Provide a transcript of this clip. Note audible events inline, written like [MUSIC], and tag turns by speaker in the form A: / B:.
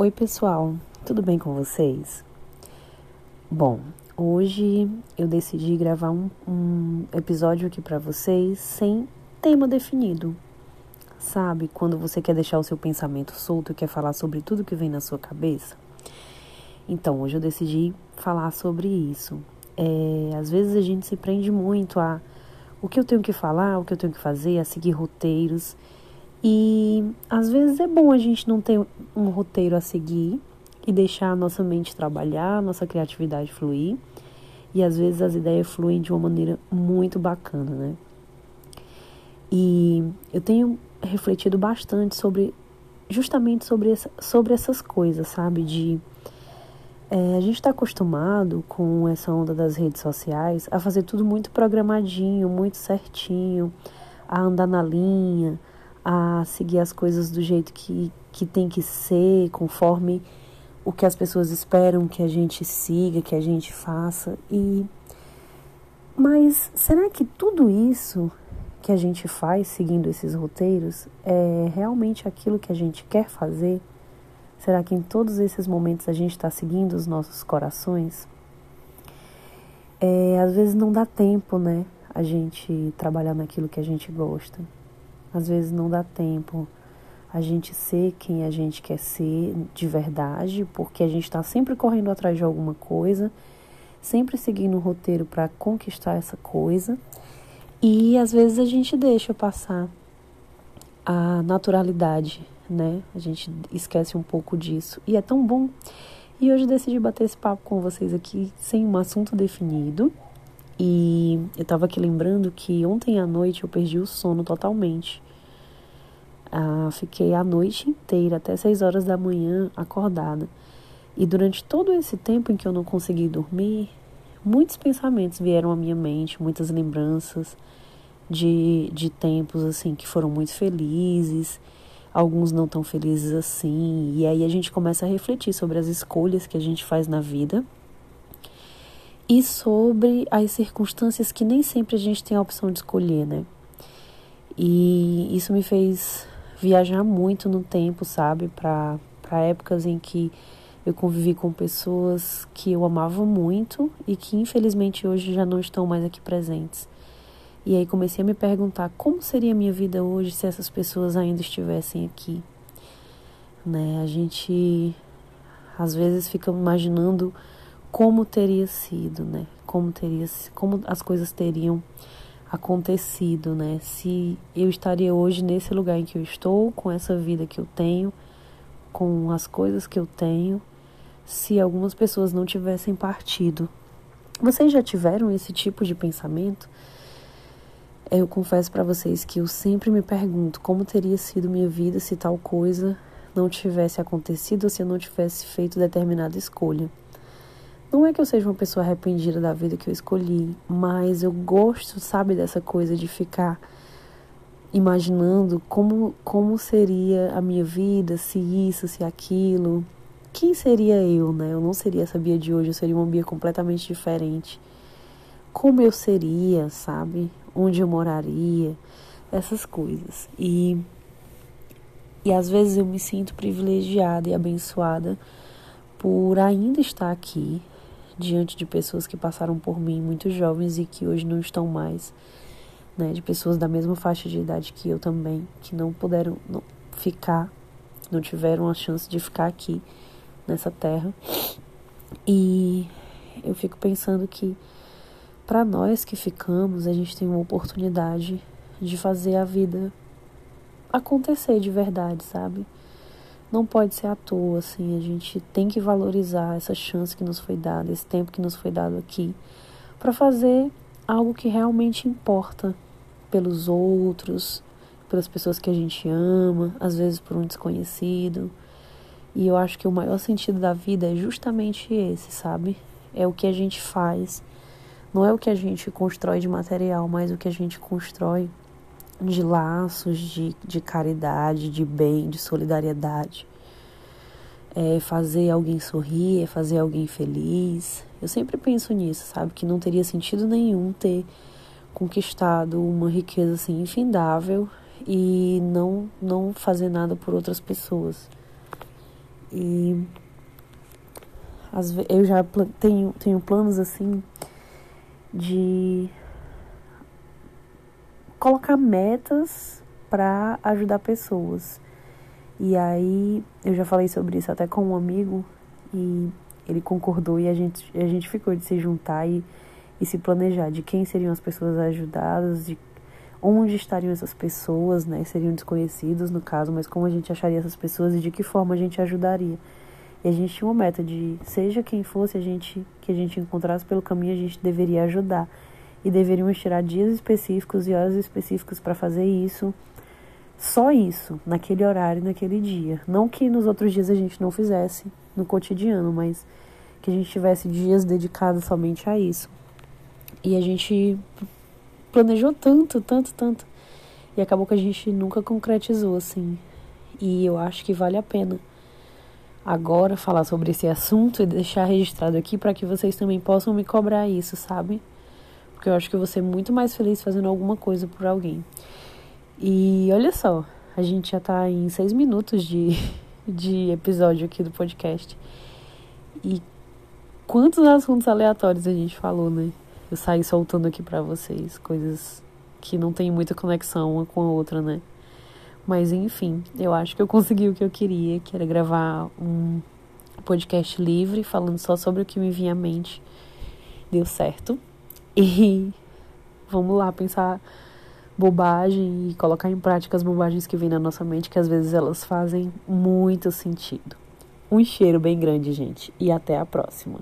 A: Oi, pessoal, tudo bem com vocês? Bom, hoje eu decidi gravar um, um episódio aqui para vocês sem tema definido. Sabe, quando você quer deixar o seu pensamento solto e quer falar sobre tudo que vem na sua cabeça? Então, hoje eu decidi falar sobre isso. É, às vezes a gente se prende muito a o que eu tenho que falar, o que eu tenho que fazer, a seguir roteiros. E às vezes é bom a gente não ter um roteiro a seguir e deixar a nossa mente trabalhar, a nossa criatividade fluir. E às vezes as ideias fluem de uma maneira muito bacana, né? E eu tenho refletido bastante sobre justamente sobre, essa, sobre essas coisas, sabe? De é, a gente está acostumado com essa onda das redes sociais a fazer tudo muito programadinho, muito certinho, a andar na linha, a seguir as coisas do jeito que, que tem que ser, conforme o que as pessoas esperam que a gente siga, que a gente faça. E mas será que tudo isso que a gente faz seguindo esses roteiros é realmente aquilo que a gente quer fazer? Será que em todos esses momentos a gente está seguindo os nossos corações? É, às vezes não dá tempo, né? A gente trabalhar naquilo que a gente gosta. Às vezes não dá tempo a gente ser quem a gente quer ser de verdade, porque a gente está sempre correndo atrás de alguma coisa, sempre seguindo o roteiro para conquistar essa coisa. E às vezes a gente deixa passar a naturalidade né? A gente esquece um pouco disso e é tão bom. E hoje decidi bater esse papo com vocês aqui sem um assunto definido. E eu tava aqui lembrando que ontem à noite eu perdi o sono totalmente. Ah, fiquei a noite inteira, até 6 horas da manhã, acordada. E durante todo esse tempo em que eu não consegui dormir, muitos pensamentos vieram à minha mente, muitas lembranças de, de tempos assim que foram muito felizes alguns não tão felizes assim. E aí a gente começa a refletir sobre as escolhas que a gente faz na vida e sobre as circunstâncias que nem sempre a gente tem a opção de escolher, né? E isso me fez viajar muito no tempo, sabe? Para épocas em que eu convivi com pessoas que eu amava muito e que infelizmente hoje já não estão mais aqui presentes. E aí comecei a me perguntar como seria a minha vida hoje se essas pessoas ainda estivessem aqui. Né? A gente às vezes fica imaginando como teria sido, né? Como teria, como as coisas teriam acontecido, né? Se eu estaria hoje nesse lugar em que eu estou, com essa vida que eu tenho, com as coisas que eu tenho, se algumas pessoas não tivessem partido. Vocês já tiveram esse tipo de pensamento? Eu confesso para vocês que eu sempre me pergunto como teria sido minha vida se tal coisa não tivesse acontecido se eu não tivesse feito determinada escolha. Não é que eu seja uma pessoa arrependida da vida que eu escolhi, mas eu gosto, sabe, dessa coisa de ficar imaginando como, como seria a minha vida, se isso, se aquilo. Quem seria eu, né? Eu não seria essa Bia de hoje, eu seria uma Bia completamente diferente. Como eu seria, sabe? onde eu moraria, essas coisas. E, e às vezes eu me sinto privilegiada e abençoada por ainda estar aqui diante de pessoas que passaram por mim, muito jovens e que hoje não estão mais, né, de pessoas da mesma faixa de idade que eu também, que não puderam não, ficar, não tiveram a chance de ficar aqui nessa terra. E eu fico pensando que para nós que ficamos, a gente tem uma oportunidade de fazer a vida acontecer de verdade, sabe? Não pode ser à toa, assim, a gente tem que valorizar essa chance que nos foi dada, esse tempo que nos foi dado aqui, para fazer algo que realmente importa pelos outros, pelas pessoas que a gente ama, às vezes por um desconhecido. E eu acho que o maior sentido da vida é justamente esse, sabe? É o que a gente faz não é o que a gente constrói de material, mas o que a gente constrói de laços de, de caridade, de bem, de solidariedade. É fazer alguém sorrir, é fazer alguém feliz. Eu sempre penso nisso, sabe? Que não teria sentido nenhum ter conquistado uma riqueza assim infindável e não não fazer nada por outras pessoas. E eu já tenho, tenho planos assim de colocar metas para ajudar pessoas. E aí eu já falei sobre isso até com um amigo e ele concordou e a gente, a gente ficou de se juntar e, e se planejar de quem seriam as pessoas ajudadas, de onde estariam essas pessoas, né? Seriam desconhecidos no caso, mas como a gente acharia essas pessoas e de que forma a gente ajudaria. E a gente tinha uma meta de, seja quem fosse a gente que a gente encontrasse pelo caminho, a gente deveria ajudar. E deveríamos tirar dias específicos e horas específicas para fazer isso. Só isso, naquele horário, naquele dia. Não que nos outros dias a gente não fizesse no cotidiano, mas que a gente tivesse dias dedicados somente a isso. E a gente planejou tanto, tanto, tanto. E acabou que a gente nunca concretizou, assim. E eu acho que vale a pena agora falar sobre esse assunto e deixar registrado aqui para que vocês também possam me cobrar isso, sabe? Porque eu acho que eu vou ser muito mais feliz fazendo alguma coisa por alguém. E olha só, a gente já tá em seis minutos de, [LAUGHS] de episódio aqui do podcast. E quantos assuntos aleatórios a gente falou, né? Eu saí soltando aqui para vocês coisas que não tem muita conexão uma com a outra, né? Mas enfim, eu acho que eu consegui o que eu queria, que era gravar um podcast livre, falando só sobre o que me vinha à mente. Deu certo. E [LAUGHS] vamos lá pensar bobagem e colocar em prática as bobagens que vêm na nossa mente, que às vezes elas fazem muito sentido. Um cheiro bem grande, gente, e até a próxima.